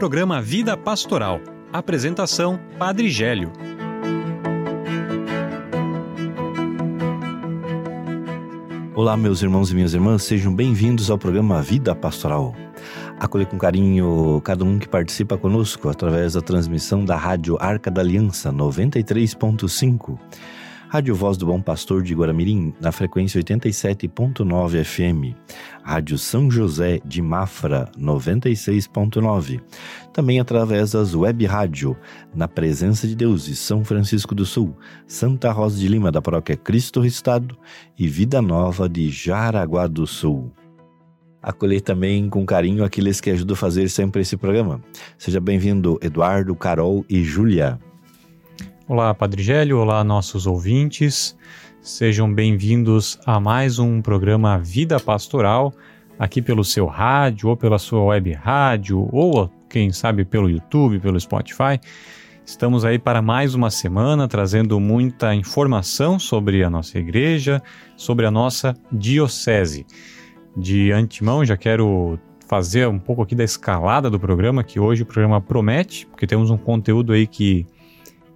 programa Vida Pastoral. Apresentação: Padre Gélio. Olá, meus irmãos e minhas irmãs, sejam bem-vindos ao programa Vida Pastoral. Acolher com carinho cada um que participa conosco através da transmissão da Rádio Arca da Aliança 93.5 Rádio Voz do Bom Pastor de Guaramirim, na frequência 87.9 FM. Rádio São José de Mafra, 96.9. Também através das web rádio, na Presença de Deus de São Francisco do Sul, Santa Rosa de Lima da Paróquia Cristo Estado e Vida Nova de Jaraguá do Sul acolher também com carinho aqueles que ajudam a fazer sempre esse programa. Seja bem-vindo, Eduardo, Carol e Júlia. Olá, Padre Gélio, olá, nossos ouvintes. Sejam bem-vindos a mais um programa Vida Pastoral, aqui pelo seu rádio, ou pela sua web rádio, ou quem sabe pelo YouTube, pelo Spotify. Estamos aí para mais uma semana trazendo muita informação sobre a nossa igreja, sobre a nossa diocese. De antemão, já quero fazer um pouco aqui da escalada do programa, que hoje o programa promete, porque temos um conteúdo aí que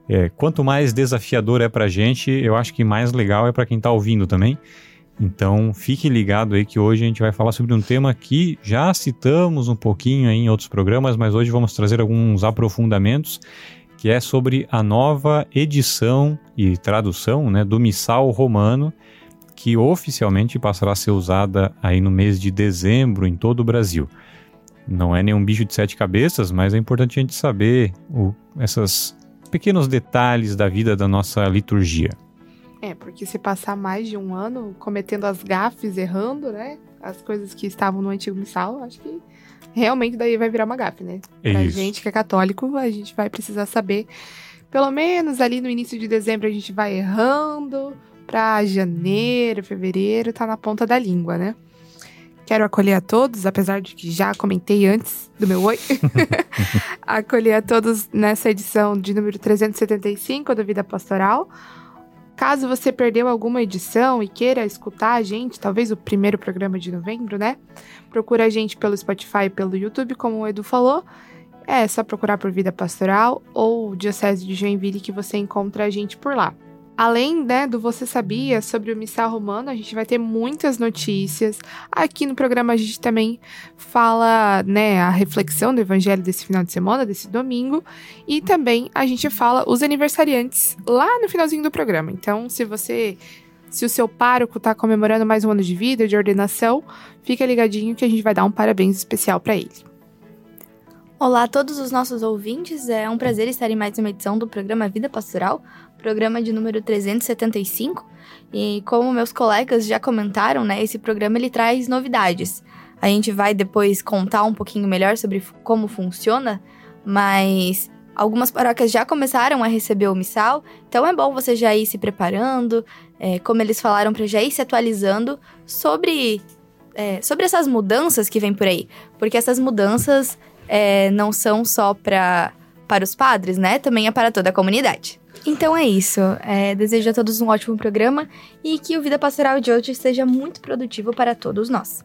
é, quanto mais desafiador é para a gente, eu acho que mais legal é para quem está ouvindo também. Então fique ligado aí que hoje a gente vai falar sobre um tema que já citamos um pouquinho em outros programas, mas hoje vamos trazer alguns aprofundamentos, que é sobre a nova edição e tradução né, do Missal Romano, que oficialmente passará a ser usada aí no mês de dezembro em todo o Brasil. Não é nenhum bicho de sete cabeças, mas é importante a gente saber o, essas pequenos detalhes da vida da nossa liturgia. É, porque se passar mais de um ano cometendo as gafes, errando, né? As coisas que estavam no antigo missal, acho que realmente daí vai virar uma gafe, né? Pra Isso. gente que é católico, a gente vai precisar saber. Pelo menos ali no início de dezembro a gente vai errando, pra janeiro, fevereiro, tá na ponta da língua, né? Quero acolher a todos, apesar de que já comentei antes do meu oi. acolher a todos nessa edição de número 375 do Vida Pastoral. Caso você perdeu alguma edição e queira escutar a gente, talvez o primeiro programa de novembro, né? Procura a gente pelo Spotify e pelo YouTube, como o Edu falou. É só procurar por Vida Pastoral ou Diocese de Joinville que você encontra a gente por lá. Além né, do Você Sabia sobre o Missal Romano, a gente vai ter muitas notícias. Aqui no programa a gente também fala né, a reflexão do Evangelho desse final de semana, desse domingo. E também a gente fala os aniversariantes lá no finalzinho do programa. Então, se você. Se o seu pároco está comemorando mais um ano de vida, de ordenação, fica ligadinho que a gente vai dar um parabéns especial para ele. Olá a todos os nossos ouvintes, é um prazer estar em mais uma edição do programa Vida Pastoral, programa de número 375. E como meus colegas já comentaram, né, esse programa ele traz novidades. A gente vai depois contar um pouquinho melhor sobre como funciona, mas algumas paróquias já começaram a receber o missal, então é bom você já ir se preparando, é, como eles falaram, para já ir se atualizando sobre, é, sobre essas mudanças que vem por aí. Porque essas mudanças é, não são só pra, para os padres, né? Também é para toda a comunidade. Então é isso. É, desejo a todos um ótimo programa e que o Vida Pastoral de hoje seja muito produtivo para todos nós.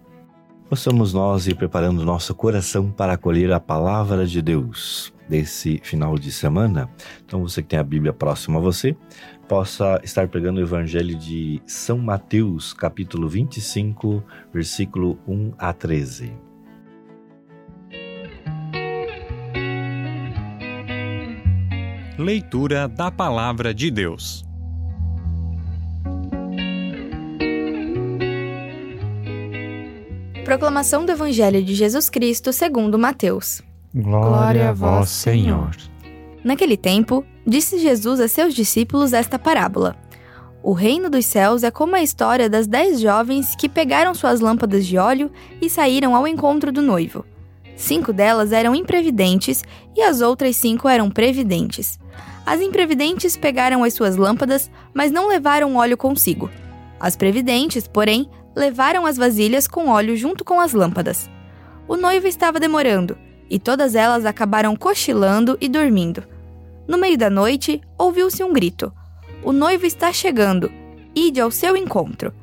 Possamos nós ir preparando nosso coração para acolher a palavra de Deus desse final de semana. Então, você que tem a Bíblia próxima a você, possa estar pregando o Evangelho de São Mateus, capítulo 25, versículo 1 a 13. Leitura da Palavra de Deus. Proclamação do Evangelho de Jesus Cristo segundo Mateus. Glória a vós, Senhor. Naquele tempo, disse Jesus a seus discípulos esta parábola. O reino dos céus é como a história das dez jovens que pegaram suas lâmpadas de óleo e saíram ao encontro do noivo. Cinco delas eram imprevidentes e as outras cinco eram previdentes. As imprevidentes pegaram as suas lâmpadas, mas não levaram óleo consigo. As previdentes, porém, levaram as vasilhas com óleo junto com as lâmpadas. O noivo estava demorando, e todas elas acabaram cochilando e dormindo. No meio da noite, ouviu-se um grito: O noivo está chegando! Ide ao seu encontro!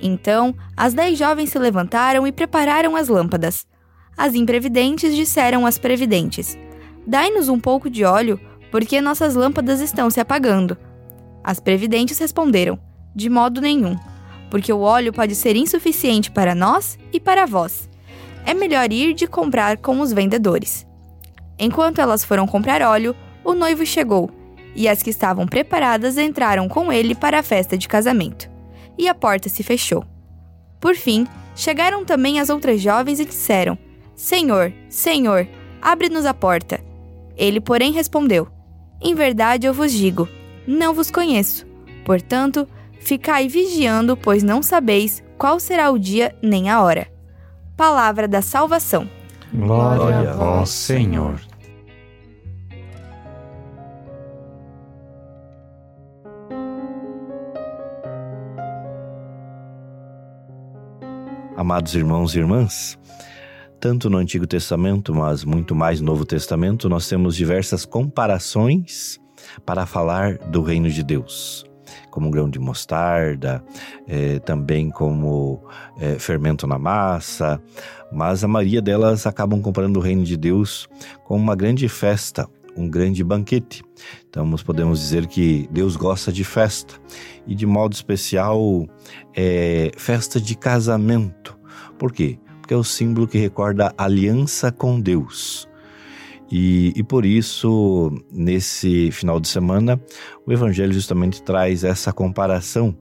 Então, as dez jovens se levantaram e prepararam as lâmpadas. As imprevidentes disseram às previdentes: Dai-nos um pouco de óleo, porque nossas lâmpadas estão se apagando. As previdentes responderam: De modo nenhum, porque o óleo pode ser insuficiente para nós e para vós. É melhor ir de comprar com os vendedores. Enquanto elas foram comprar óleo, o noivo chegou, e as que estavam preparadas entraram com ele para a festa de casamento. E a porta se fechou. Por fim, chegaram também as outras jovens e disseram: Senhor, Senhor, abre-nos a porta. Ele, porém, respondeu: Em verdade eu vos digo, não vos conheço. Portanto, ficai vigiando, pois não sabeis qual será o dia nem a hora. Palavra da salvação. Glória a vós, Senhor. Amados irmãos e irmãs, tanto no Antigo Testamento, mas muito mais no Novo Testamento, nós temos diversas comparações para falar do reino de Deus. Como grão de mostarda, é, também como é, fermento na massa, mas a maioria delas acabam comparando o reino de Deus com uma grande festa, um grande banquete. Então, nós podemos dizer que Deus gosta de festa e, de modo especial, é, festa de casamento. Por quê? Porque é o símbolo que recorda a aliança com Deus. E, e, por isso, nesse final de semana, o Evangelho justamente traz essa comparação,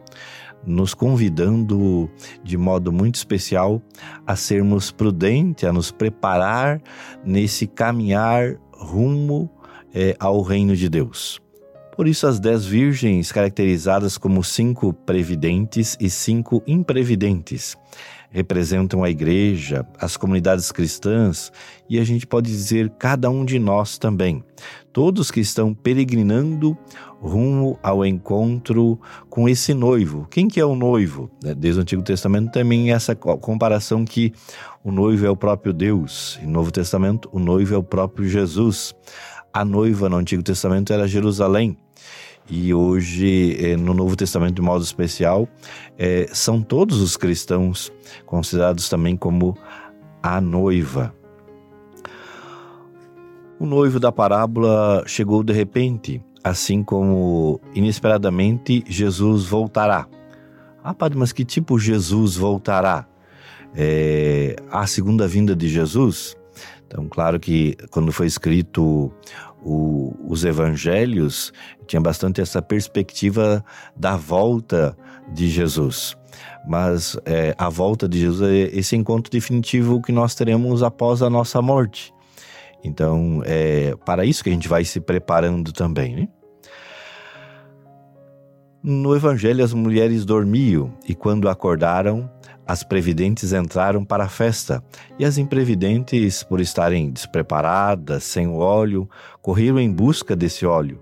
nos convidando de modo muito especial a sermos prudentes, a nos preparar nesse caminhar rumo é, ao reino de Deus. Por isso, as dez virgens, caracterizadas como cinco previdentes e cinco imprevidentes, representam a igreja, as comunidades cristãs e a gente pode dizer cada um de nós também. Todos que estão peregrinando rumo ao encontro com esse noivo. Quem que é o noivo? Né, desde o Antigo Testamento também essa comparação que o noivo é o próprio Deus. No Novo Testamento, o noivo é o próprio Jesus. A noiva no Antigo Testamento era Jerusalém. E hoje, eh, no Novo Testamento, de modo especial, é, são todos os cristãos considerados também como a noiva. O noivo da parábola chegou de repente, assim como inesperadamente Jesus voltará. Ah, padre, mas que tipo Jesus voltará? É, a segunda vinda de Jesus? Então, claro que quando foi escrito o, os evangelhos, tinha bastante essa perspectiva da volta de Jesus. Mas é, a volta de Jesus é esse encontro definitivo que nós teremos após a nossa morte. Então, é para isso que a gente vai se preparando também, né? No Evangelho, as mulheres dormiam e, quando acordaram, as previdentes entraram para a festa, e as imprevidentes, por estarem despreparadas, sem o óleo, correram em busca desse óleo.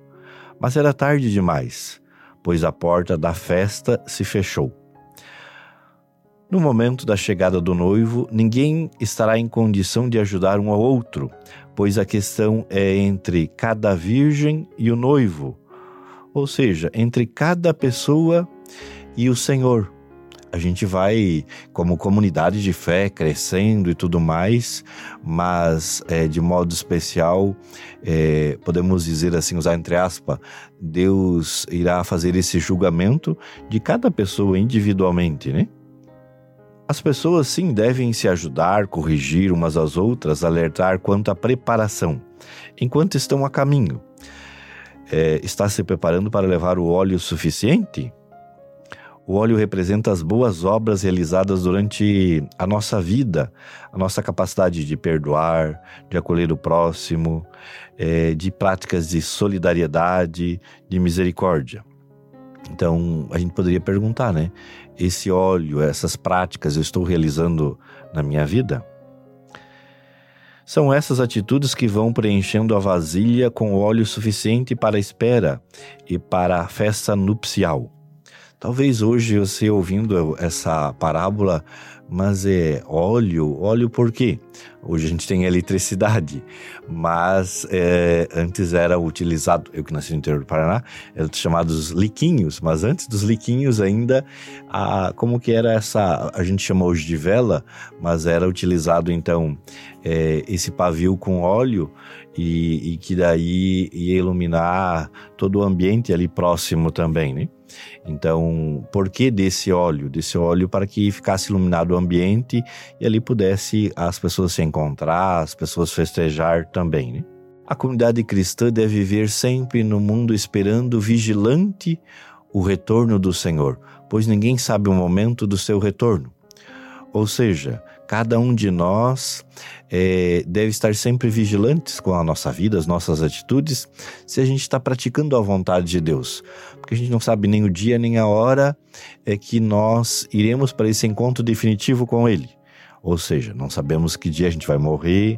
Mas era tarde demais, pois a porta da festa se fechou. No momento da chegada do noivo, ninguém estará em condição de ajudar um ao outro, pois a questão é entre cada virgem e o noivo, ou seja, entre cada pessoa e o Senhor a gente vai, como comunidade de fé, crescendo e tudo mais, mas é, de modo especial, é, podemos dizer assim, usar entre aspas, Deus irá fazer esse julgamento de cada pessoa individualmente, né? As pessoas sim devem se ajudar, corrigir umas às outras, alertar quanto à preparação, enquanto estão a caminho. É, está se preparando para levar o óleo suficiente? O óleo representa as boas obras realizadas durante a nossa vida, a nossa capacidade de perdoar, de acolher o próximo, é, de práticas de solidariedade, de misericórdia. Então, a gente poderia perguntar, né? Esse óleo, essas práticas eu estou realizando na minha vida? São essas atitudes que vão preenchendo a vasilha com óleo suficiente para a espera e para a festa nupcial. Talvez hoje você ouvindo essa parábola, mas é óleo, óleo por quê? Hoje a gente tem eletricidade, mas é, antes era utilizado, eu que nasci no interior do Paraná, eram chamados liquinhos, mas antes dos liquinhos ainda, a, como que era essa, a gente chama hoje de vela, mas era utilizado então é, esse pavio com óleo e, e que daí ia iluminar todo o ambiente ali próximo também, né? Então, por que desse óleo? Desse óleo para que ficasse iluminado o ambiente e ali pudesse as pessoas se encontrar, as pessoas festejar também, né? A comunidade cristã deve viver sempre no mundo esperando vigilante o retorno do Senhor, pois ninguém sabe o momento do seu retorno. Ou seja, cada um de nós é, deve estar sempre vigilantes com a nossa vida, as nossas atitudes, se a gente está praticando a vontade de Deus. Porque a gente não sabe nem o dia nem a hora é que nós iremos para esse encontro definitivo com Ele. Ou seja, não sabemos que dia a gente vai morrer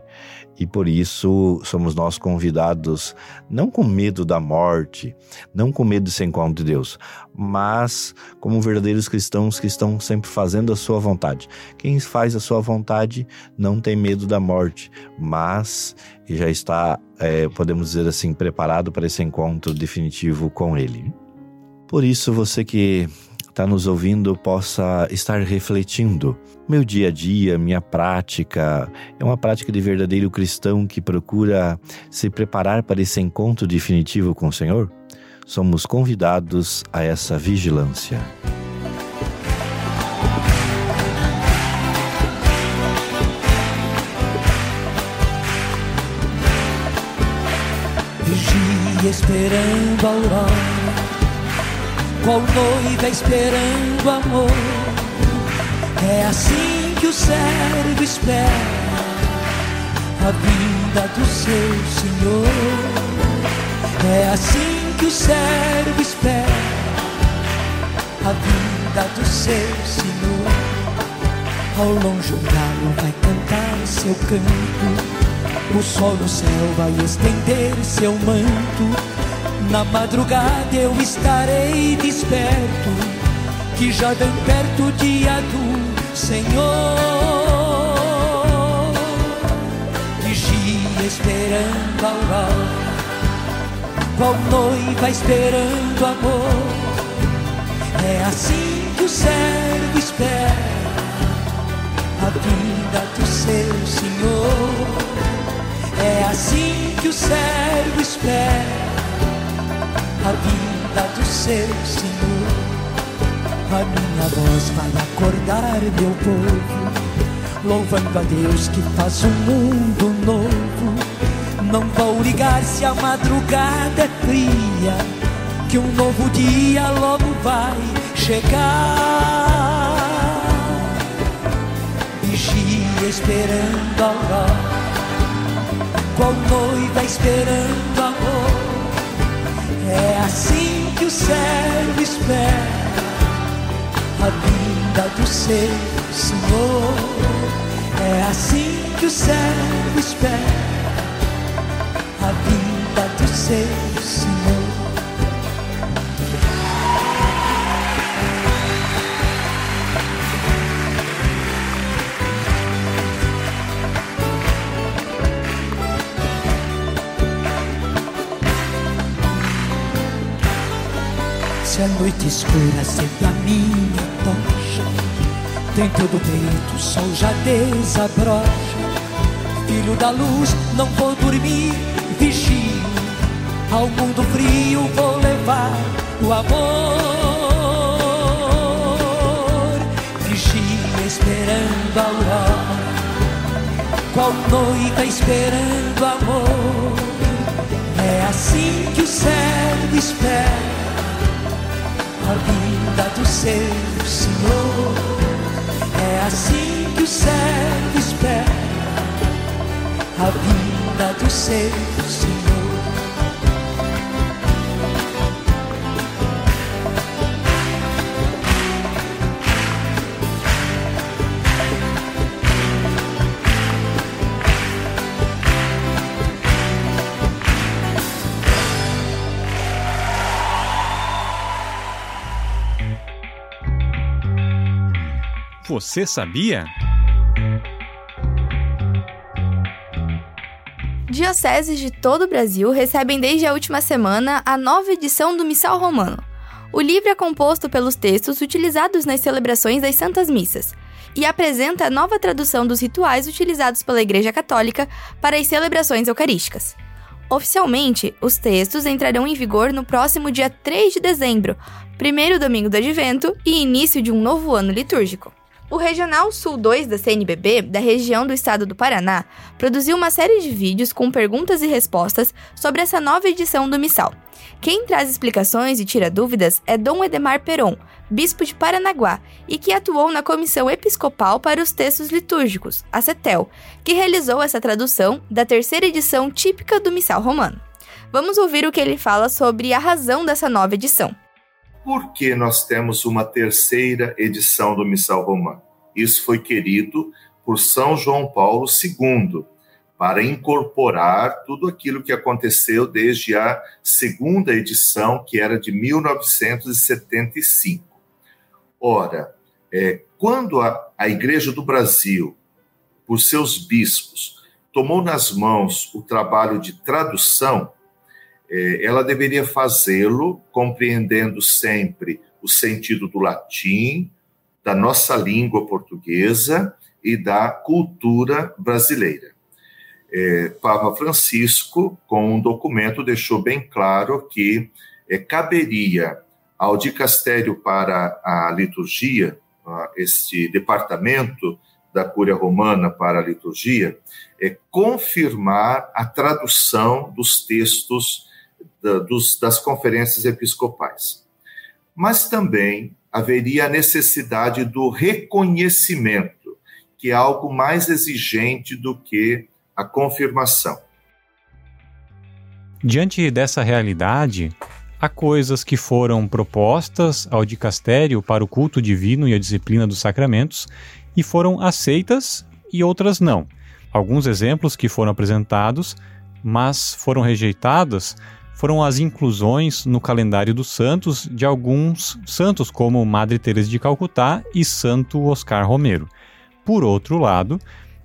e por isso somos nós convidados, não com medo da morte, não com medo de ser encontro de Deus, mas como verdadeiros cristãos que estão sempre fazendo a sua vontade. Quem faz a sua vontade não tem medo da morte, mas já está, é, podemos dizer assim, preparado para esse encontro definitivo com Ele. Por isso, você que está nos ouvindo possa estar refletindo. Meu dia a dia, minha prática, é uma prática de verdadeiro cristão que procura se preparar para esse encontro definitivo com o Senhor? Somos convidados a essa vigilância. Vigia esperando a aurora qual noiva esperando amor. É assim que o servo espera a vinda do seu Senhor. É assim que o servo espera a vinda do seu Senhor. Ao longe o galo vai cantar seu canto, o sol no céu vai estender seu manto na madrugada eu estarei desperto, que já vem perto o dia do Senhor. Vigia esperando a aurora, qual noiva esperando amor. É assim que o servo espera a vinda do seu Senhor. É assim que o servo espera a vida do seu Senhor. A minha voz vai acordar meu povo, louvando a Deus que faz um mundo novo. Não vou ligar se a madrugada é fria, que um novo dia logo vai chegar. Vigia esperando a aurora, qual noiva esperando amor é assim que o servo espera a vinda do seu Senhor. É assim que o servo espera a vinda do seu Se a noite escura sempre a minha tocha. Dentro do peito o sol já desabrocha. Filho da luz, não vou dormir, vigio. Ao mundo frio vou levar o amor. Vigia esperando a aurora. Qual noiva esperando amor? É assim que o céu espera a vinda do seu Senhor. É assim que o servo espera a vinda do seu Senhor. Você sabia? Dioceses de todo o Brasil recebem desde a última semana a nova edição do Missal Romano. O livro é composto pelos textos utilizados nas celebrações das Santas Missas e apresenta a nova tradução dos rituais utilizados pela Igreja Católica para as celebrações eucarísticas. Oficialmente, os textos entrarão em vigor no próximo dia 3 de dezembro, primeiro domingo do advento e início de um novo ano litúrgico. O Regional Sul 2 da CNBB, da região do estado do Paraná, produziu uma série de vídeos com perguntas e respostas sobre essa nova edição do Missal. Quem traz explicações e tira dúvidas é Dom Edemar Peron, bispo de Paranaguá, e que atuou na Comissão Episcopal para os Textos Litúrgicos, a CETEL, que realizou essa tradução da terceira edição típica do Missal Romano. Vamos ouvir o que ele fala sobre a razão dessa nova edição por que nós temos uma terceira edição do Missal Romano? Isso foi querido por São João Paulo II, para incorporar tudo aquilo que aconteceu desde a segunda edição, que era de 1975. Ora, é, quando a, a Igreja do Brasil, por seus bispos, tomou nas mãos o trabalho de tradução, ela deveria fazê-lo compreendendo sempre o sentido do latim, da nossa língua portuguesa e da cultura brasileira. É, Papa Francisco, com um documento, deixou bem claro que é, caberia ao dicastério para a liturgia, este departamento da Cúria Romana para a liturgia, é confirmar a tradução dos textos da, dos, das conferências episcopais. Mas também haveria a necessidade do reconhecimento, que é algo mais exigente do que a confirmação. Diante dessa realidade, há coisas que foram propostas ao dicastério para o culto divino e a disciplina dos sacramentos e foram aceitas e outras não. Alguns exemplos que foram apresentados, mas foram rejeitados, foram as inclusões no calendário dos santos de alguns santos, como Madre Teresa de Calcutá e Santo Oscar Romero. Por outro lado,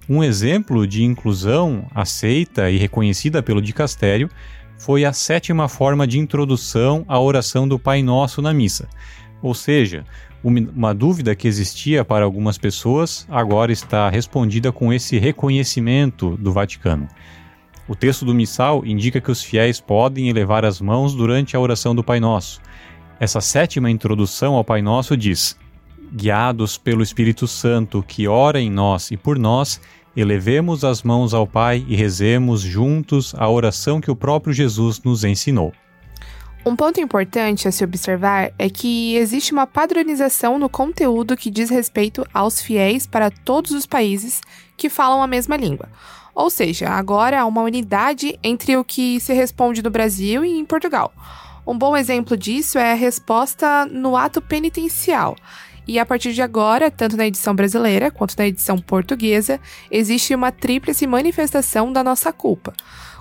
um exemplo de inclusão aceita e reconhecida pelo dicastério foi a sétima forma de introdução à oração do Pai Nosso na missa. Ou seja, uma dúvida que existia para algumas pessoas agora está respondida com esse reconhecimento do Vaticano. O texto do missal indica que os fiéis podem elevar as mãos durante a oração do Pai Nosso. Essa sétima introdução ao Pai Nosso diz: Guiados pelo Espírito Santo que ora em nós e por nós, elevemos as mãos ao Pai e rezemos juntos a oração que o próprio Jesus nos ensinou. Um ponto importante a se observar é que existe uma padronização no conteúdo que diz respeito aos fiéis para todos os países que falam a mesma língua. Ou seja, agora há uma unidade entre o que se responde no Brasil e em Portugal. Um bom exemplo disso é a resposta no ato penitencial. E a partir de agora, tanto na edição brasileira quanto na edição portuguesa, existe uma tríplice manifestação da nossa culpa.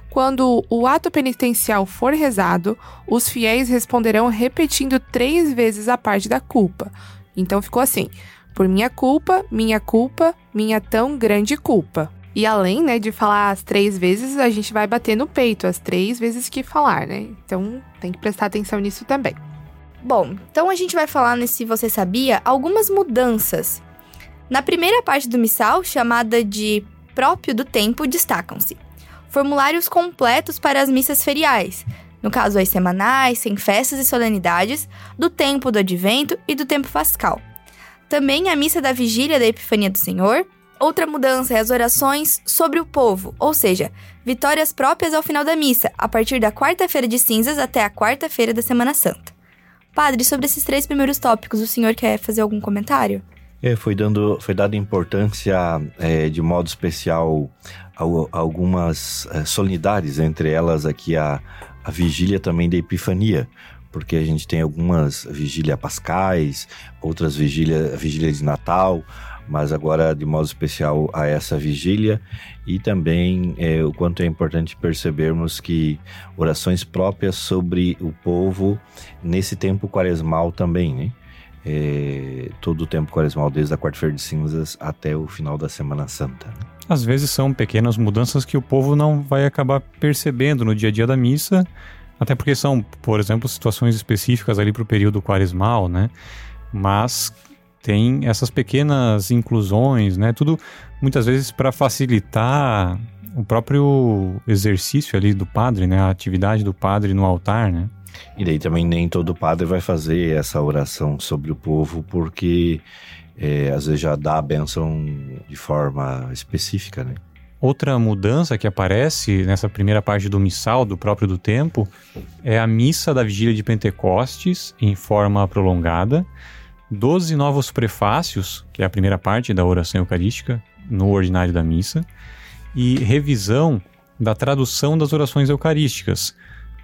Quando o ato penitencial for rezado, os fiéis responderão repetindo três vezes a parte da culpa. Então ficou assim: por minha culpa, minha culpa, minha tão grande culpa. E além, né, de falar as três vezes, a gente vai bater no peito as três vezes que falar, né? Então tem que prestar atenção nisso também. Bom, então a gente vai falar nesse Você Sabia algumas mudanças. Na primeira parte do missal, chamada de Próprio do Tempo, destacam-se formulários completos para as missas feriais, no caso as semanais, sem festas e solenidades, do tempo do advento e do tempo pascal. Também a missa da vigília da Epifania do Senhor, Outra mudança é as orações sobre o povo, ou seja, vitórias próprias ao final da missa, a partir da quarta-feira de cinzas até a quarta-feira da Semana Santa. Padre, sobre esses três primeiros tópicos, o senhor quer fazer algum comentário? É, foi, dando, foi dada importância é, de modo especial algumas é, solenidades, entre elas aqui a, a vigília também da Epifania, porque a gente tem algumas vigílias pascais, outras vigílias vigília de Natal, mas agora de modo especial a essa vigília e também é, o quanto é importante percebermos que orações próprias sobre o povo nesse tempo quaresmal também, né? é, todo o tempo quaresmal, desde a quarta-feira de cinzas até o final da Semana Santa. Às vezes são pequenas mudanças que o povo não vai acabar percebendo no dia a dia da missa, até porque são, por exemplo, situações específicas ali para o período quaresmal, né? Mas tem essas pequenas inclusões, né? Tudo muitas vezes para facilitar o próprio exercício ali do padre, né? A atividade do padre no altar, né? E daí também nem todo padre vai fazer essa oração sobre o povo, porque é, às vezes já dá a bênção de forma específica, né? Outra mudança que aparece nessa primeira parte do missal, do próprio do tempo, é a missa da vigília de Pentecostes em forma prolongada, doze novos prefácios, que é a primeira parte da oração eucarística, no ordinário da missa, e revisão da tradução das orações eucarísticas,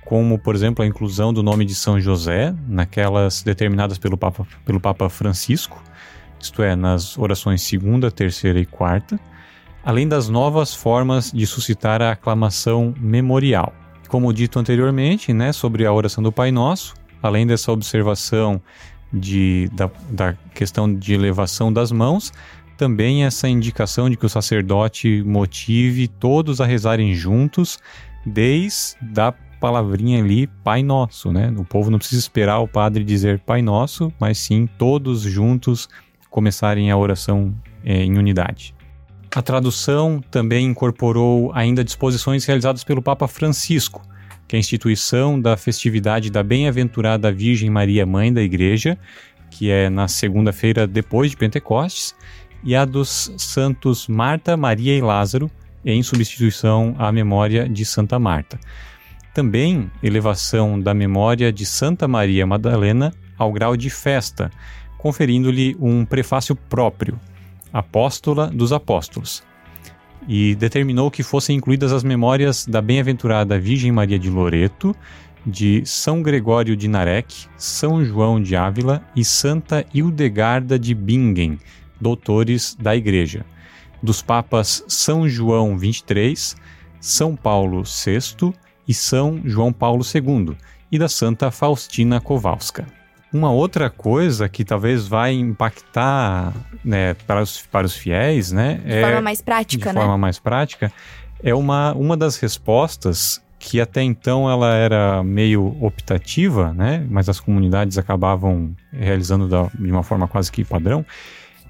como, por exemplo, a inclusão do nome de São José naquelas determinadas pelo Papa, pelo Papa Francisco, isto é, nas orações segunda, terceira e quarta, além das novas formas de suscitar a aclamação memorial. Como dito anteriormente, né, sobre a oração do Pai Nosso, além dessa observação de, da, da questão de elevação das mãos, também essa indicação de que o sacerdote motive todos a rezarem juntos, desde a palavrinha ali, Pai Nosso, né? O povo não precisa esperar o padre dizer Pai Nosso, mas sim todos juntos começarem a oração é, em unidade. A tradução também incorporou ainda disposições realizadas pelo Papa Francisco, que é a instituição da festividade da Bem-aventurada Virgem Maria, Mãe da Igreja, que é na segunda-feira depois de Pentecostes, e a dos santos Marta, Maria e Lázaro, em substituição à memória de Santa Marta. Também elevação da memória de Santa Maria Madalena ao grau de festa, conferindo-lhe um prefácio próprio, Apóstola dos Apóstolos, e determinou que fossem incluídas as memórias da bem-aventurada Virgem Maria de Loreto, de São Gregório de Narek, São João de Ávila e Santa Hildegarda de Bingen, doutores da Igreja, dos papas São João XXIII, São Paulo VI e São João Paulo II, e da Santa Faustina Kowalska. Uma outra coisa que talvez vai impactar né, para, os, para os fiéis, né? De é, forma mais prática, de né? forma mais prática, é uma, uma das respostas que até então ela era meio optativa, né? Mas as comunidades acabavam realizando da, de uma forma quase que padrão,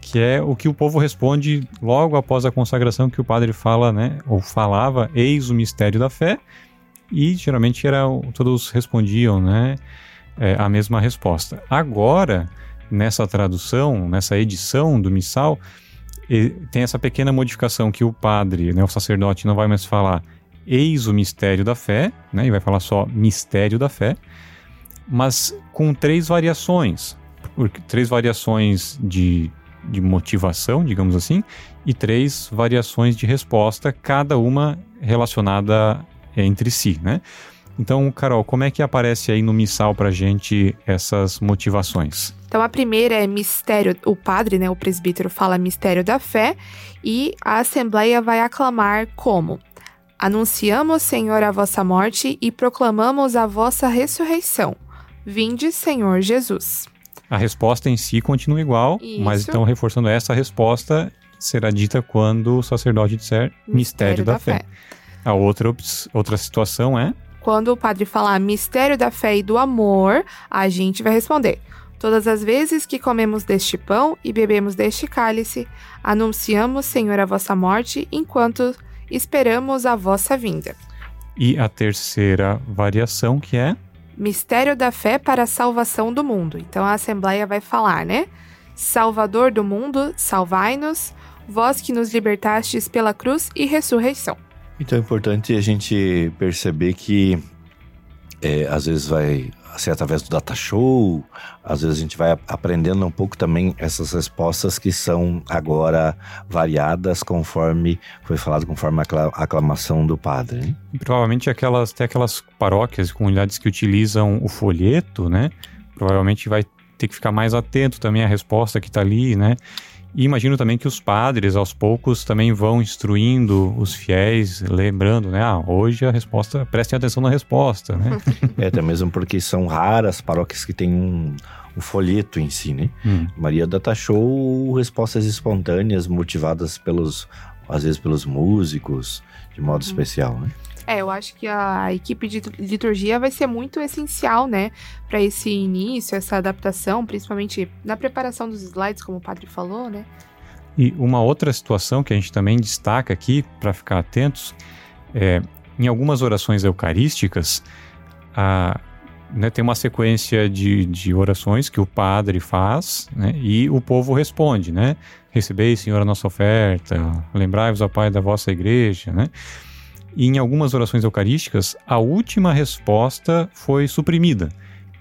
que é o que o povo responde logo após a consagração que o padre fala, né? Ou falava, eis o mistério da fé, e geralmente era todos respondiam, né? É, a mesma resposta. Agora, nessa tradução, nessa edição do missal, tem essa pequena modificação que o padre, né, o sacerdote, não vai mais falar eis o mistério da fé, né, e vai falar só mistério da fé, mas com três variações, três variações de, de motivação, digamos assim, e três variações de resposta, cada uma relacionada entre si, né? Então, Carol, como é que aparece aí no missal pra gente essas motivações? Então, a primeira é mistério, o padre, né, o presbítero fala mistério da fé e a assembleia vai aclamar como: Anunciamos, Senhor, a vossa morte e proclamamos a vossa ressurreição. Vinde, Senhor Jesus. A resposta em si continua igual, Isso. mas então reforçando essa resposta será dita quando o sacerdote disser mistério, mistério da, da fé. fé. A outra, outra situação é quando o padre falar mistério da fé e do amor, a gente vai responder: Todas as vezes que comemos deste pão e bebemos deste cálice, anunciamos, Senhor, a vossa morte enquanto esperamos a vossa vinda. E a terceira variação que é mistério da fé para a salvação do mundo. Então a Assembleia vai falar, né? Salvador do mundo, salvai-nos, vós que nos libertastes pela cruz e ressurreição. Então é importante a gente perceber que é, às vezes vai ser através do data show, às vezes a gente vai aprendendo um pouco também essas respostas que são agora variadas conforme foi falado, conforme a aclamação do padre. Né? Provavelmente aquelas, até aquelas paróquias e comunidades que utilizam o folheto, né? Provavelmente vai ter que ficar mais atento também à resposta que está ali, né? E imagino também que os padres, aos poucos, também vão instruindo os fiéis, lembrando, né? Ah, hoje a resposta, prestem atenção na resposta, né? é, até mesmo porque são raras paróquias que têm um, um folheto em si, né? Hum. Maria da taxou respostas espontâneas, motivadas pelos, às vezes pelos músicos, de modo hum. especial, né? É, eu acho que a equipe de liturgia vai ser muito essencial, né, para esse início, essa adaptação, principalmente na preparação dos slides, como o padre falou, né? E uma outra situação que a gente também destaca aqui para ficar atentos é em algumas orações eucarísticas, a, né, tem uma sequência de, de orações que o padre faz né, e o povo responde, né? Recebei, Senhor, a nossa oferta, lembrai-vos, ó Pai, da vossa igreja, né? E em algumas orações eucarísticas, a última resposta foi suprimida.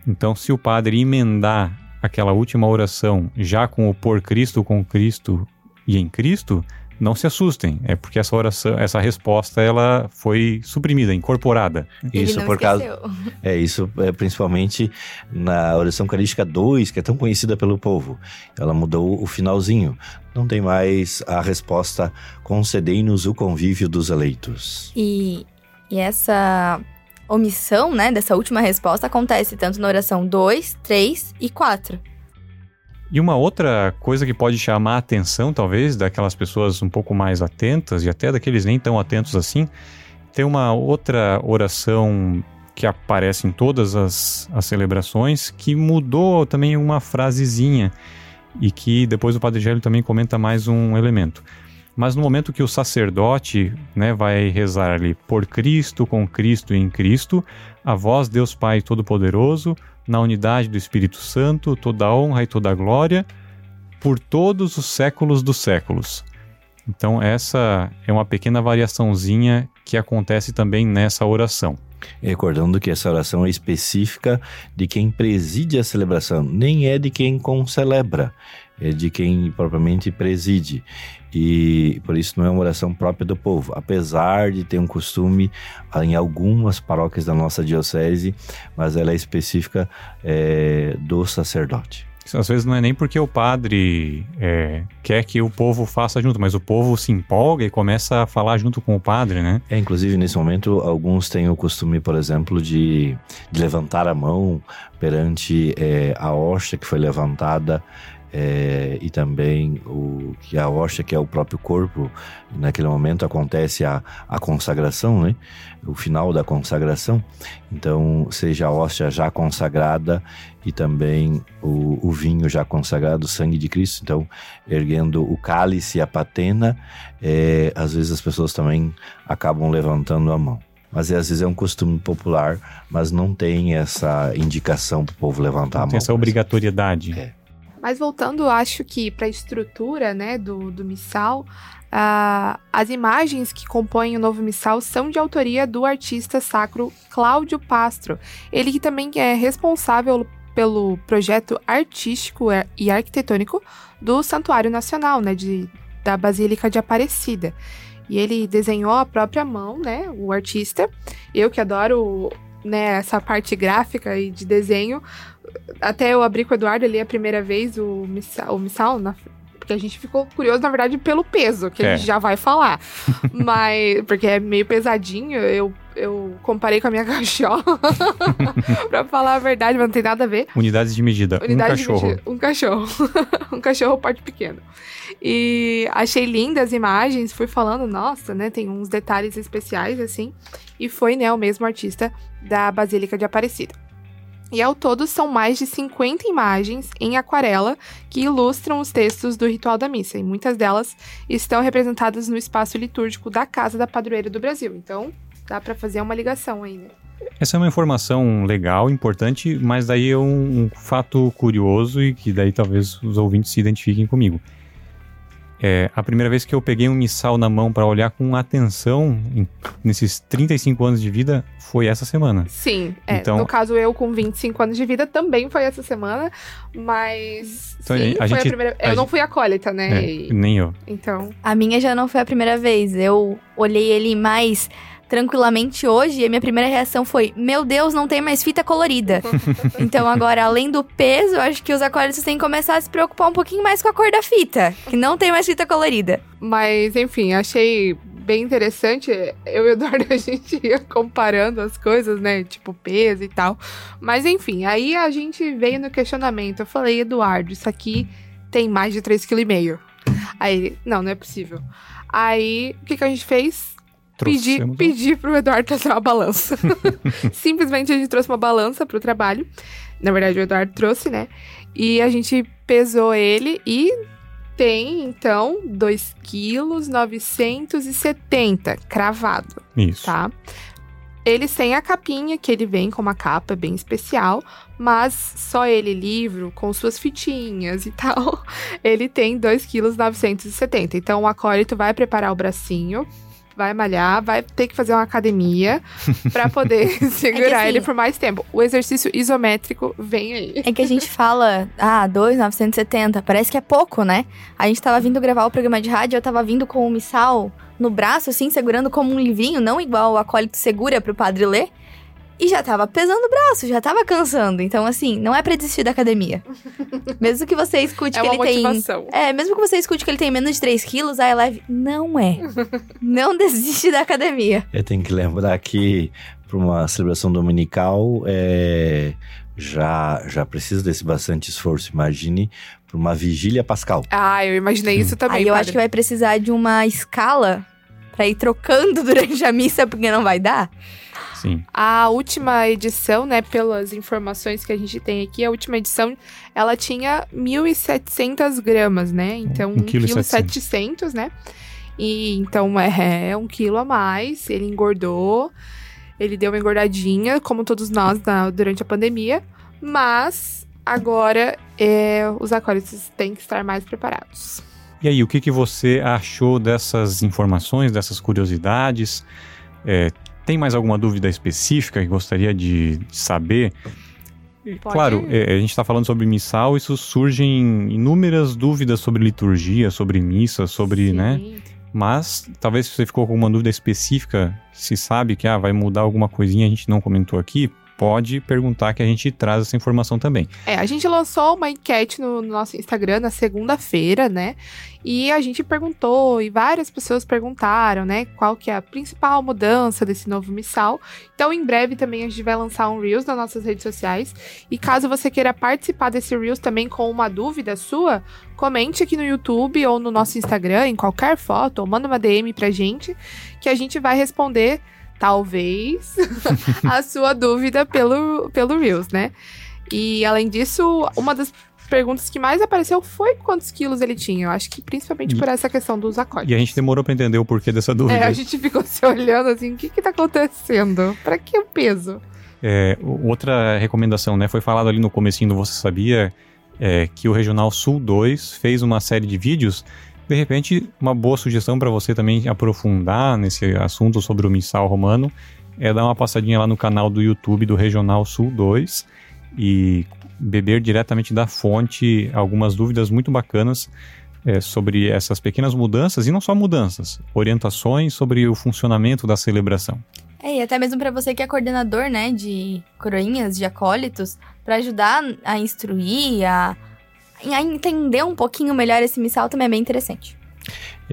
Então, se o padre emendar aquela última oração já com o por Cristo, com Cristo e em Cristo, não se assustem, é porque essa oração, essa resposta ela foi suprimida, incorporada. Ele isso por causa É isso, é, principalmente na oração eucarística 2, que é tão conhecida pelo povo. Ela mudou o finalzinho. Não tem mais a resposta concedei-nos o convívio dos eleitos. E, e essa omissão, né, dessa última resposta acontece tanto na oração 2, 3 e 4. E uma outra coisa que pode chamar a atenção, talvez, daquelas pessoas um pouco mais atentas e até daqueles nem tão atentos assim, tem uma outra oração que aparece em todas as, as celebrações que mudou também uma frasezinha e que depois o Padre Gélio também comenta mais um elemento. Mas no momento que o sacerdote né, vai rezar ali por Cristo, com Cristo e em Cristo, a vós, Deus Pai Todo-Poderoso, na unidade do Espírito Santo, toda honra e toda glória, por todos os séculos dos séculos. Então, essa é uma pequena variaçãozinha que acontece também nessa oração. Recordando que essa oração é específica de quem preside a celebração, nem é de quem concelebra, é de quem propriamente preside e por isso não é uma oração própria do povo, apesar de ter um costume em algumas paróquias da nossa diocese, mas ela é específica é, do sacerdote. Às vezes não é nem porque o padre é, quer que o povo faça junto, mas o povo se empolga e começa a falar junto com o padre, né? É, inclusive nesse momento alguns têm o costume, por exemplo, de, de levantar a mão perante é, a hóstia que foi levantada é, e também o que a hóstia, que é o próprio corpo, naquele momento acontece a, a consagração, né? o final da consagração. Então, seja a hóstia já consagrada e também o, o vinho já consagrado, o sangue de Cristo. Então, erguendo o cálice e a patena, é, às vezes as pessoas também acabam levantando a mão mas às vezes é um costume popular, mas não tem essa indicação para o povo levantar não a mão. Tem essa obrigatoriedade. É. Mas voltando, acho que para a estrutura né, do, do missal, uh, as imagens que compõem o novo missal são de autoria do artista sacro Cláudio Pastro. Ele que também é responsável pelo projeto artístico e arquitetônico do Santuário Nacional, né, de, da Basílica de Aparecida. E ele desenhou a própria mão, né, o artista. Eu que adoro né, essa parte gráfica e de desenho, até eu abri com o Eduardo ali a primeira vez o missal, o missal na, porque a gente ficou curioso, na verdade, pelo peso, que é. a gente já vai falar. Mas, porque é meio pesadinho, eu, eu comparei com a minha cachola. pra falar a verdade, mas não tem nada a ver. Unidades de medida. Unidade um cachorro. Medida, um cachorro. um cachorro porte pequeno. E achei lindas as imagens, fui falando, nossa, né? Tem uns detalhes especiais, assim. E foi, né, o mesmo artista da Basílica de Aparecida. E ao todo são mais de 50 imagens em aquarela que ilustram os textos do ritual da missa, e muitas delas estão representadas no espaço litúrgico da Casa da Padroeira do Brasil. Então, dá para fazer uma ligação aí, né? Essa é uma informação legal, importante, mas daí é um, um fato curioso e que daí talvez os ouvintes se identifiquem comigo. É, a primeira vez que eu peguei um missal na mão para olhar com atenção em, nesses 35 anos de vida foi essa semana. Sim, é, então, no caso eu com 25 anos de vida também foi essa semana, mas então, sim, a, a gente, a primeira... Eu não fui acólita, né? É, e... Nem eu. Então... A minha já não foi a primeira vez, eu olhei ele mais tranquilamente hoje e a minha primeira reação foi: Meu Deus, não tem mais fita colorida. então agora, além do peso, acho que os acólitos têm que começar a se preocupar um pouquinho mais com a cor da fita, que não tem mais fita colorida. Mas, enfim, achei bem interessante. Eu e o Eduardo, a gente ia comparando as coisas, né? Tipo, peso e tal. Mas, enfim, aí a gente veio no questionamento. Eu falei, Eduardo, isso aqui tem mais de 3,5 kg. Aí, não, não é possível. Aí, o que, que a gente fez? Pedir, pedir pro Eduardo trazer uma balança. Simplesmente a gente trouxe uma balança pro trabalho. Na verdade, o Eduardo trouxe, né? E a gente pesou ele e tem, então, 2 quilos 970 cravado. Isso. Tá? Eles têm a capinha, que ele vem com uma capa bem especial, mas só ele livro, com suas fitinhas e tal, ele tem 2,970 kg. Então o acólito vai preparar o bracinho, vai malhar, vai ter que fazer uma academia para poder segurar é assim, ele por mais tempo. O exercício isométrico vem aí. É que a gente fala, ah, 2,970, parece que é pouco, né? A gente tava vindo gravar o programa de rádio, eu tava vindo com o missal no braço, assim, segurando como um livrinho, não igual o acólito segura pro padre ler. E já tava pesando o braço, já tava cansando. Então, assim, não é pra desistir da academia. mesmo que você escute é que ele motivação. tem. É, mesmo que você escute que ele tem menos de 3 quilos, a leve. Não é. não desiste da academia. Eu tenho que lembrar que para uma celebração dominical é, já, já precisa desse bastante esforço. Imagine para uma vigília pascal. Ah, eu imaginei isso também. Aí eu acho que vai precisar de uma escala para ir trocando durante a missa, porque não vai dar. Sim. A última edição, né, pelas informações que a gente tem aqui, a última edição, ela tinha 1.700 gramas, né? Então, 1,7 kg, né? E então é, é um quilo a mais, ele engordou, ele deu uma engordadinha, como todos nós na, durante a pandemia, mas agora é, os acólitos têm que estar mais preparados. E aí, o que, que você achou dessas informações, dessas curiosidades? É, tem mais alguma dúvida específica que gostaria de, saber? Pode. Claro, é, a gente está falando sobre missal, isso surgem inúmeras dúvidas sobre liturgia, sobre missa, sobre, Sim. né? Mas talvez se você ficou com alguma dúvida específica, se sabe que ah, vai mudar alguma coisinha, a gente não comentou aqui, pode perguntar que a gente traz essa informação também. É, a gente lançou uma enquete no, no nosso Instagram na segunda-feira, né? E a gente perguntou, e várias pessoas perguntaram, né, qual que é a principal mudança desse novo missal. Então, em breve também a gente vai lançar um Reels nas nossas redes sociais. E caso você queira participar desse Reels também com uma dúvida sua, comente aqui no YouTube ou no nosso Instagram, em qualquer foto, ou manda uma DM pra gente, que a gente vai responder talvez, a sua dúvida pelo, pelo Reels, né? E além disso, uma das perguntas que mais apareceu foi quantos quilos ele tinha. Eu acho que principalmente por essa questão dos acordes. E a gente demorou para entender o porquê dessa dúvida. É, a gente ficou se olhando assim, o que que tá acontecendo? Para que o peso? É, outra recomendação, né? Foi falado ali no comecinho do Você Sabia é, que o Regional Sul 2 fez uma série de vídeos de repente, uma boa sugestão para você também aprofundar nesse assunto sobre o missal romano é dar uma passadinha lá no canal do YouTube do Regional Sul 2 e beber diretamente da fonte algumas dúvidas muito bacanas é, sobre essas pequenas mudanças e não só mudanças, orientações sobre o funcionamento da celebração. É, e até mesmo para você que é coordenador, né, de coroinhas, de acólitos, para ajudar a instruir, a entender um pouquinho melhor esse missal também é bem interessante.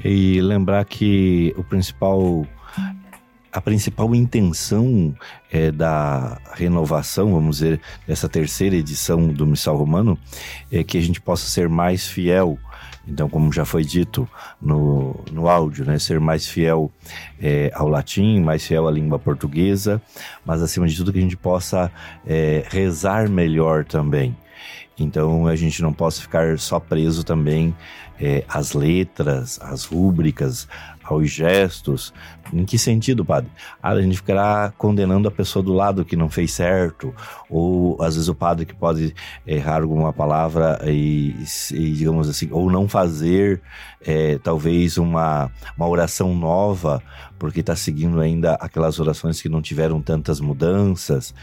E lembrar que o principal a principal intenção é, da renovação, vamos dizer, dessa terceira edição do Missal Romano, é que a gente possa ser mais fiel. Então, como já foi dito no, no áudio, né, ser mais fiel é, ao latim, mais fiel à língua portuguesa, mas acima de tudo que a gente possa é, rezar melhor também. Então a gente não pode ficar só preso também é, às letras, às rúbricas, aos gestos. Em que sentido, padre? Ah, a gente ficará condenando a pessoa do lado que não fez certo, ou às vezes o padre que pode errar alguma palavra e, e digamos assim, ou não fazer é, talvez uma, uma oração nova, porque está seguindo ainda aquelas orações que não tiveram tantas mudanças.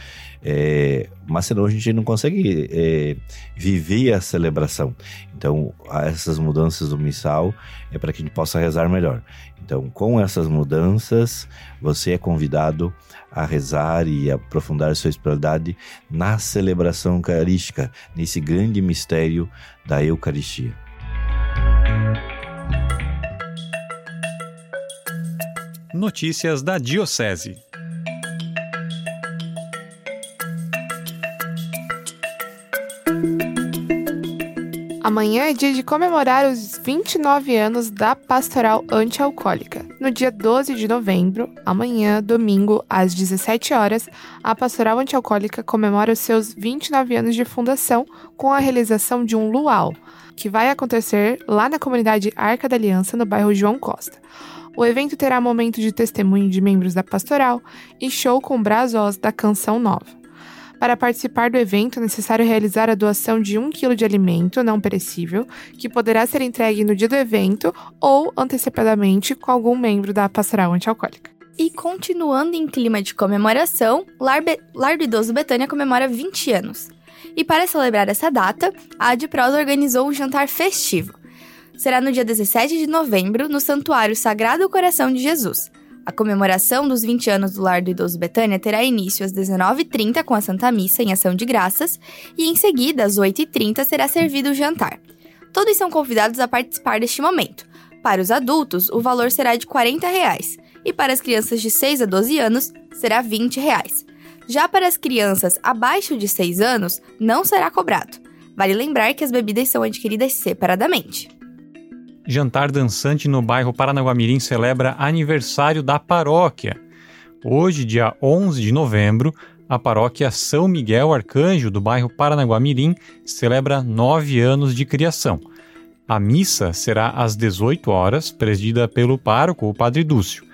É, mas senão a gente não consegue é, viver a celebração. Então, essas mudanças do missal é para que a gente possa rezar melhor. Então, com essas mudanças, você é convidado a rezar e aprofundar sua espiritualidade na celebração eucarística, nesse grande mistério da Eucaristia. Notícias da Diocese. Amanhã é dia de comemorar os 29 anos da Pastoral Antialcoólica. No dia 12 de novembro, amanhã, domingo, às 17 horas, a Pastoral Antialcoólica comemora os seus 29 anos de fundação com a realização de um luau, que vai acontecer lá na comunidade Arca da Aliança, no bairro João Costa. O evento terá momento de testemunho de membros da pastoral e show com brasós da Canção Nova. Para participar do evento, é necessário realizar a doação de 1 kg de alimento não perecível, que poderá ser entregue no dia do evento ou antecipadamente com algum membro da pastoral antialcoólica. E continuando em clima de comemoração, Lar, Be Lar do Idoso Betânia comemora 20 anos. E para celebrar essa data, a Adpros organizou um jantar festivo. Será no dia 17 de novembro, no Santuário Sagrado Coração de Jesus. A comemoração dos 20 anos do Lar do Idoso Betânia terá início às 19h30 com a Santa Missa em Ação de Graças e em seguida, às 8h30, será servido o jantar. Todos são convidados a participar deste momento. Para os adultos, o valor será de 40 reais, e para as crianças de 6 a 12 anos, será 20 reais. Já para as crianças abaixo de 6 anos, não será cobrado. Vale lembrar que as bebidas são adquiridas separadamente. Jantar Dançante no bairro Paranaguamirim celebra aniversário da paróquia. Hoje, dia 11 de novembro, a paróquia São Miguel Arcanjo do bairro Paranaguamirim celebra nove anos de criação. A missa será às 18 horas, presidida pelo pároco, o Padre Dúcio.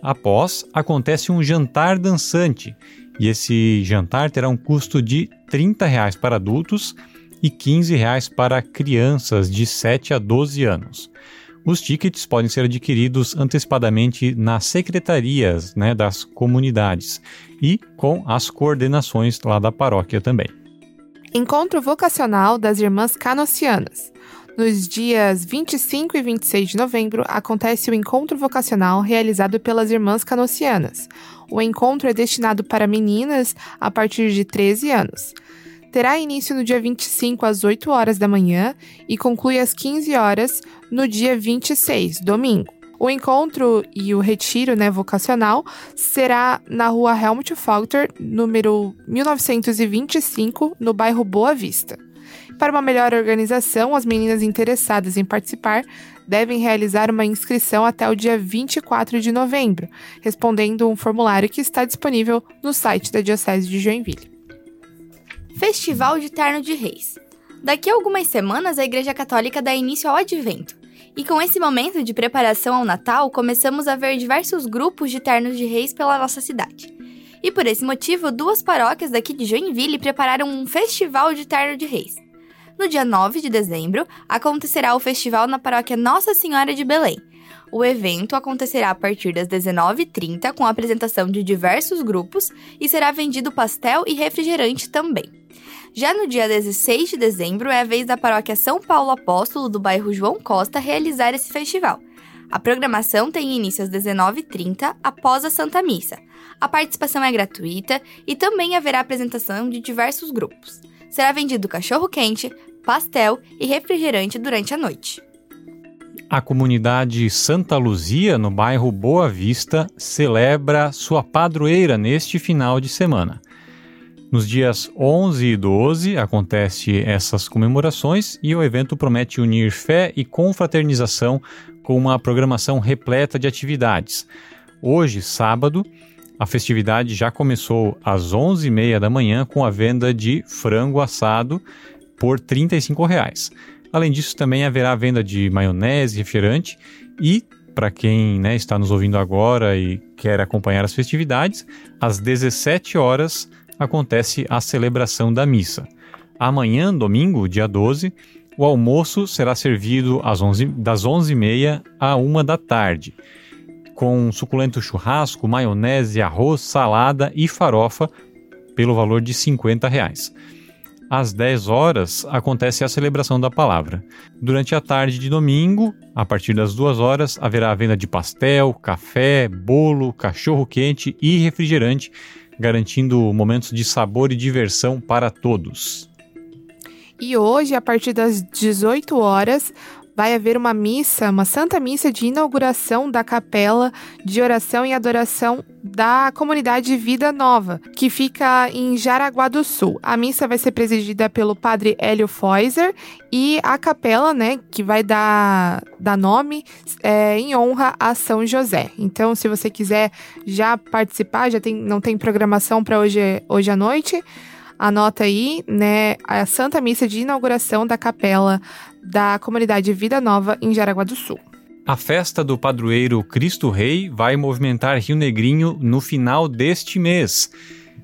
Após, acontece um jantar dançante, e esse jantar terá um custo de 30 reais para adultos e 15 reais para crianças de 7 a 12 anos. Os tickets podem ser adquiridos antecipadamente nas secretarias né, das comunidades e com as coordenações lá da paróquia também. Encontro vocacional das Irmãs Canocianas. Nos dias 25 e 26 de novembro acontece o encontro vocacional realizado pelas Irmãs Canocianas. O encontro é destinado para meninas a partir de 13 anos terá início no dia 25 às 8 horas da manhã e conclui às 15 horas no dia 26, domingo. O encontro e o retiro né, vocacional será na rua Helmut Falter, número 1925, no bairro Boa Vista. Para uma melhor organização, as meninas interessadas em participar devem realizar uma inscrição até o dia 24 de novembro, respondendo um formulário que está disponível no site da Diocese de Joinville. Festival de Terno de Reis. Daqui a algumas semanas, a Igreja Católica dá início ao Advento. E com esse momento de preparação ao Natal, começamos a ver diversos grupos de ternos de reis pela nossa cidade. E por esse motivo, duas paróquias daqui de Joinville prepararam um festival de terno de reis. No dia 9 de dezembro, acontecerá o festival na paróquia Nossa Senhora de Belém. O evento acontecerá a partir das 19h30 com a apresentação de diversos grupos e será vendido pastel e refrigerante também. Já no dia 16 de dezembro é a vez da paróquia São Paulo Apóstolo do bairro João Costa realizar esse festival. A programação tem início às 19h30 após a Santa Missa. A participação é gratuita e também haverá apresentação de diversos grupos. Será vendido cachorro-quente, pastel e refrigerante durante a noite. A comunidade Santa Luzia, no bairro Boa Vista, celebra sua padroeira neste final de semana. Nos dias 11 e 12 acontece essas comemorações e o evento promete unir fé e confraternização com uma programação repleta de atividades. Hoje, sábado, a festividade já começou às 11h30 da manhã com a venda de frango assado por 35 reais. Além disso, também haverá venda de maionese, refrigerante e para quem né, está nos ouvindo agora e quer acompanhar as festividades, às 17 horas acontece a celebração da missa. Amanhã, domingo, dia 12, o almoço será servido às 11, das 11h30 à 1 da tarde, com suculento churrasco, maionese, arroz, salada e farofa, pelo valor de 50 reais. às 10 horas, acontece a celebração da palavra. Durante a tarde de domingo, a partir das 2 horas, haverá a venda de pastel, café, bolo, cachorro-quente e refrigerante, garantindo momentos de sabor e diversão para todos. E hoje, a partir das 18 horas, vai haver uma missa, uma santa missa de inauguração da capela de oração e adoração da comunidade Vida Nova, que fica em Jaraguá do Sul. A missa vai ser presidida pelo padre Hélio Feuser e a capela, né, que vai dar, dar nome é, em honra a São José. Então, se você quiser já participar, já tem, não tem programação para hoje, hoje à noite, Anota aí, né, a Santa Missa de inauguração da capela da comunidade Vida Nova em Jaraguá do Sul. A festa do padroeiro Cristo Rei vai movimentar Rio Negrinho no final deste mês.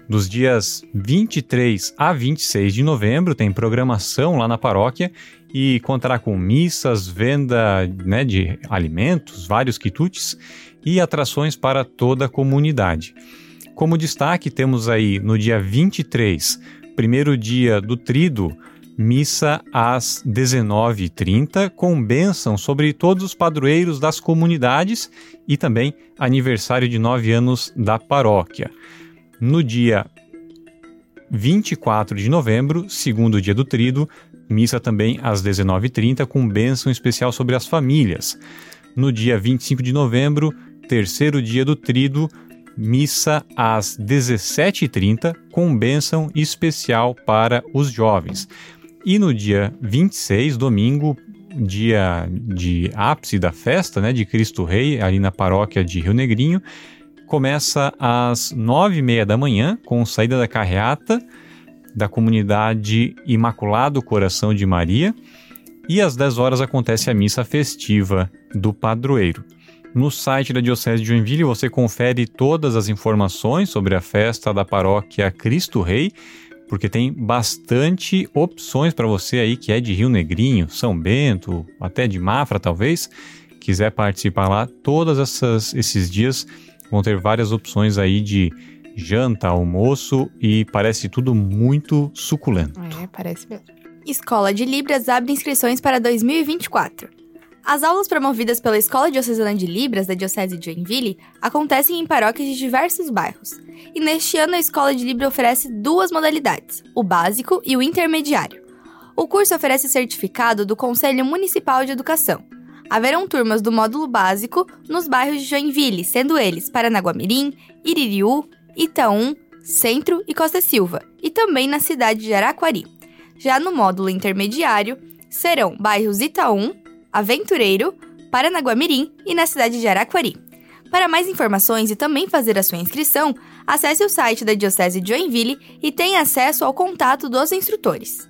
Dos dias 23 a 26 de novembro tem programação lá na paróquia e contará com missas, venda né, de alimentos, vários quitutes e atrações para toda a comunidade. Como destaque, temos aí no dia 23, primeiro dia do Trido, missa às 19h30, com bênção sobre todos os padroeiros das comunidades e também aniversário de nove anos da paróquia. No dia 24 de novembro, segundo dia do Trido, missa também às 19h30, com bênção especial sobre as famílias. No dia 25 de novembro, terceiro dia do Trido, missa às 17h30 com bênção especial para os jovens. E no dia 26, domingo, dia de ápice da festa né, de Cristo Rei, ali na paróquia de Rio Negrinho, começa às nove e meia da manhã, com saída da carreata da comunidade Imaculado Coração de Maria, e às 10 horas acontece a missa festiva do padroeiro. No site da Diocese de Joinville você confere todas as informações sobre a festa da paróquia Cristo Rei, porque tem bastante opções para você aí que é de Rio Negrinho, São Bento, até de Mafra talvez, quiser participar lá, todos esses dias vão ter várias opções aí de janta, almoço e parece tudo muito suculento. É, parece mesmo. Escola de Libras abre inscrições para 2024. As aulas promovidas pela Escola Diocesana de Libras da Diocese de Joinville acontecem em paróquias de diversos bairros. E neste ano a Escola de Libra oferece duas modalidades, o básico e o intermediário. O curso oferece certificado do Conselho Municipal de Educação. Haverão turmas do módulo básico nos bairros de Joinville, sendo eles Paranaguamirim, Iririú, Itaú, Centro e Costa Silva, e também na cidade de Araquari. Já no módulo intermediário, serão bairros Itaú, Aventureiro, Paranaguamirim e na cidade de Araquari. Para mais informações e também fazer a sua inscrição, acesse o site da Diocese de Joinville e tenha acesso ao contato dos instrutores.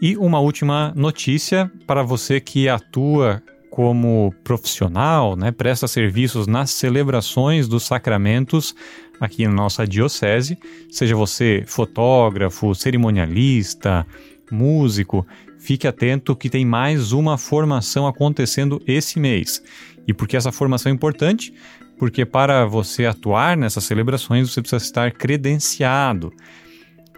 E uma última notícia para você que atua como profissional, né, presta serviços nas celebrações dos sacramentos aqui na nossa diocese, seja você fotógrafo, cerimonialista, músico, fique atento que tem mais uma formação acontecendo esse mês. E por que essa formação é importante? Porque para você atuar nessas celebrações você precisa estar credenciado.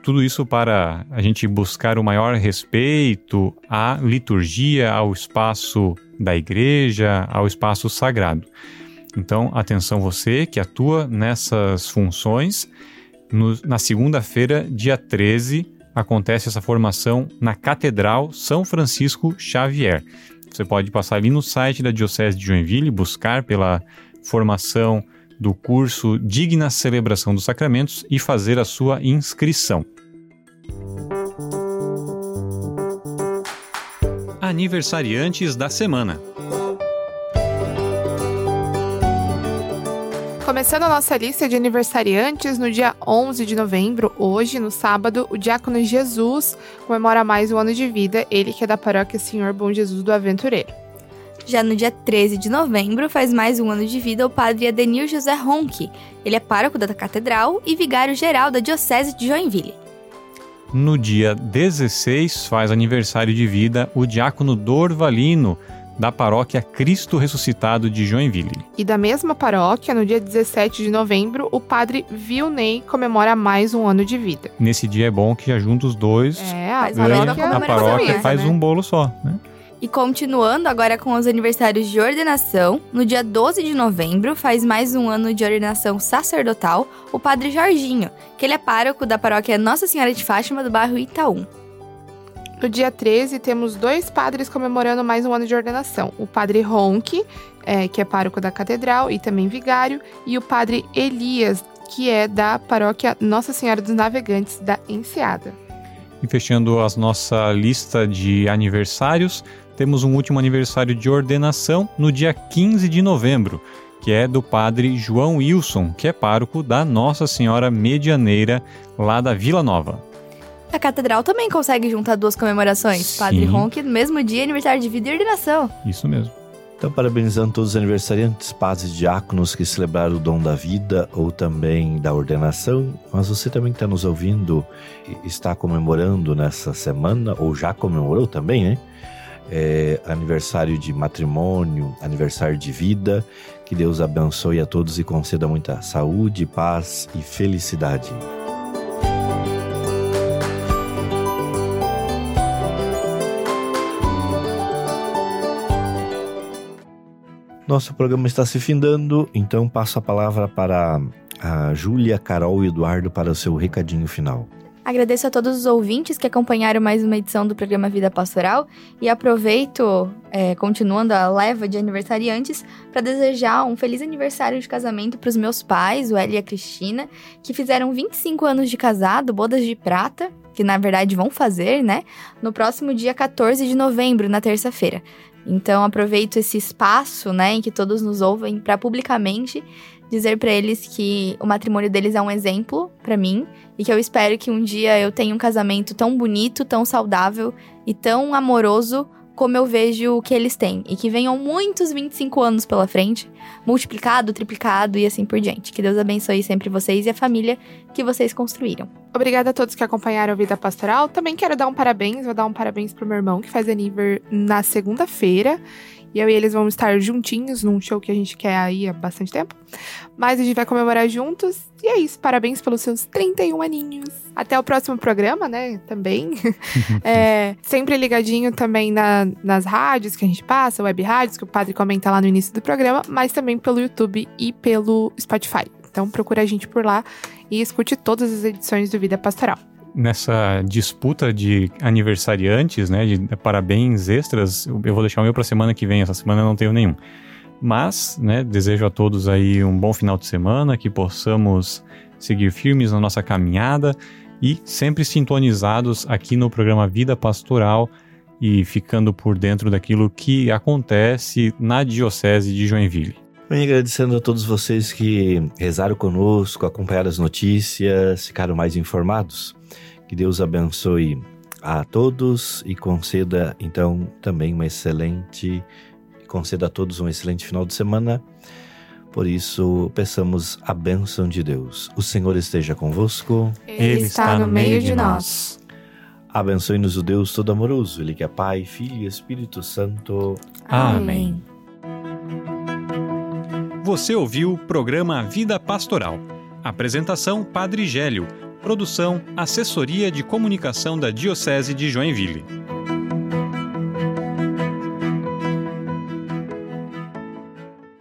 Tudo isso para a gente buscar o maior respeito à liturgia, ao espaço da igreja, ao espaço sagrado. Então, atenção você que atua nessas funções. No, na segunda-feira, dia 13, acontece essa formação na Catedral São Francisco Xavier. Você pode passar ali no site da Diocese de Joinville, buscar pela formação do curso Digna Celebração dos Sacramentos e fazer a sua inscrição. Aniversariantes da semana. Começando a nossa lista de aniversariantes, no dia 11 de novembro, hoje, no sábado, o diácono Jesus comemora mais um ano de vida, ele que é da paróquia Senhor Bom Jesus do Aventureiro. Já no dia 13 de novembro, faz mais um ano de vida o padre Adenil José Ronque. Ele é pároco da Catedral e vigário-geral da Diocese de Joinville. No dia 16, faz aniversário de vida o diácono Dorvalino, da paróquia Cristo Ressuscitado de Joinville. E da mesma paróquia, no dia 17 de novembro, o padre Vilney comemora mais um ano de vida. Nesse dia é bom que já junta os dois. É, a paróquia, a paróquia faz né? um bolo só, né? E continuando agora com os aniversários de ordenação, no dia 12 de novembro faz mais um ano de ordenação sacerdotal o padre Jorginho, que ele é pároco da paróquia Nossa Senhora de Fátima do bairro Itaú. No dia 13 temos dois padres comemorando mais um ano de ordenação: o padre Ronque, é, que é pároco da catedral e também vigário, e o padre Elias, que é da paróquia Nossa Senhora dos Navegantes da Enseada. E fechando a nossa lista de aniversários, temos um último aniversário de ordenação no dia 15 de novembro, que é do padre João Wilson, que é pároco da Nossa Senhora Medianeira, lá da Vila Nova. A catedral também consegue juntar duas comemorações. Sim. Padre Ronque, no mesmo dia, aniversário de vida e ordenação. Isso mesmo. Então, parabenizando todos os aniversariantes, padres e diáconos que celebraram o dom da vida ou também da ordenação. Mas você também que está nos ouvindo está comemorando nessa semana, ou já comemorou também, né? é, aniversário de matrimônio, aniversário de vida. Que Deus abençoe a todos e conceda muita saúde, paz e felicidade. Nosso programa está se findando, então passo a palavra para a Júlia, Carol e Eduardo para o seu recadinho final. Agradeço a todos os ouvintes que acompanharam mais uma edição do programa Vida Pastoral e aproveito, é, continuando a leva de aniversariantes, para desejar um feliz aniversário de casamento para os meus pais, o Eli e a Cristina, que fizeram 25 anos de casado, bodas de prata, que na verdade vão fazer, né? No próximo dia 14 de novembro, na terça-feira. Então aproveito esse espaço, né, em que todos nos ouvem para publicamente dizer para eles que o matrimônio deles é um exemplo para mim e que eu espero que um dia eu tenha um casamento tão bonito, tão saudável e tão amoroso como eu vejo o que eles têm. E que venham muitos 25 anos pela frente, multiplicado, triplicado e assim por diante. Que Deus abençoe sempre vocês e a família que vocês construíram. Obrigada a todos que acompanharam a Vida Pastoral. Também quero dar um parabéns, vou dar um parabéns pro meu irmão que faz aniversário na segunda-feira. E eu e eles vamos estar juntinhos num show que a gente quer aí há bastante tempo. Mas a gente vai comemorar juntos. E é isso. Parabéns pelos seus 31 aninhos. Até o próximo programa, né? Também. é, sempre ligadinho também na, nas rádios que a gente passa, web rádios, que o padre comenta lá no início do programa, mas também pelo YouTube e pelo Spotify. Então procura a gente por lá e escute todas as edições do Vida Pastoral nessa disputa de aniversariantes, né, de parabéns extras, eu vou deixar o meu para semana que vem, essa semana eu não tenho nenhum. Mas, né, desejo a todos aí um bom final de semana, que possamos seguir firmes na nossa caminhada e sempre sintonizados aqui no programa Vida Pastoral e ficando por dentro daquilo que acontece na Diocese de Joinville. Bem, agradecendo a todos vocês que rezaram conosco, acompanharam as notícias, ficaram mais informados. Que Deus abençoe a todos e conceda então também uma excelente conceda a todos um excelente final de semana. Por isso, peçamos a bênção de Deus. O Senhor esteja convosco. Ele está no meio de nós. Abençoe-nos o Deus Todo-Amoroso, Ele que é Pai, Filho e Espírito Santo. Amém. Você ouviu o programa Vida Pastoral. Apresentação Padre Gélio. Produção Assessoria de Comunicação da Diocese de Joinville.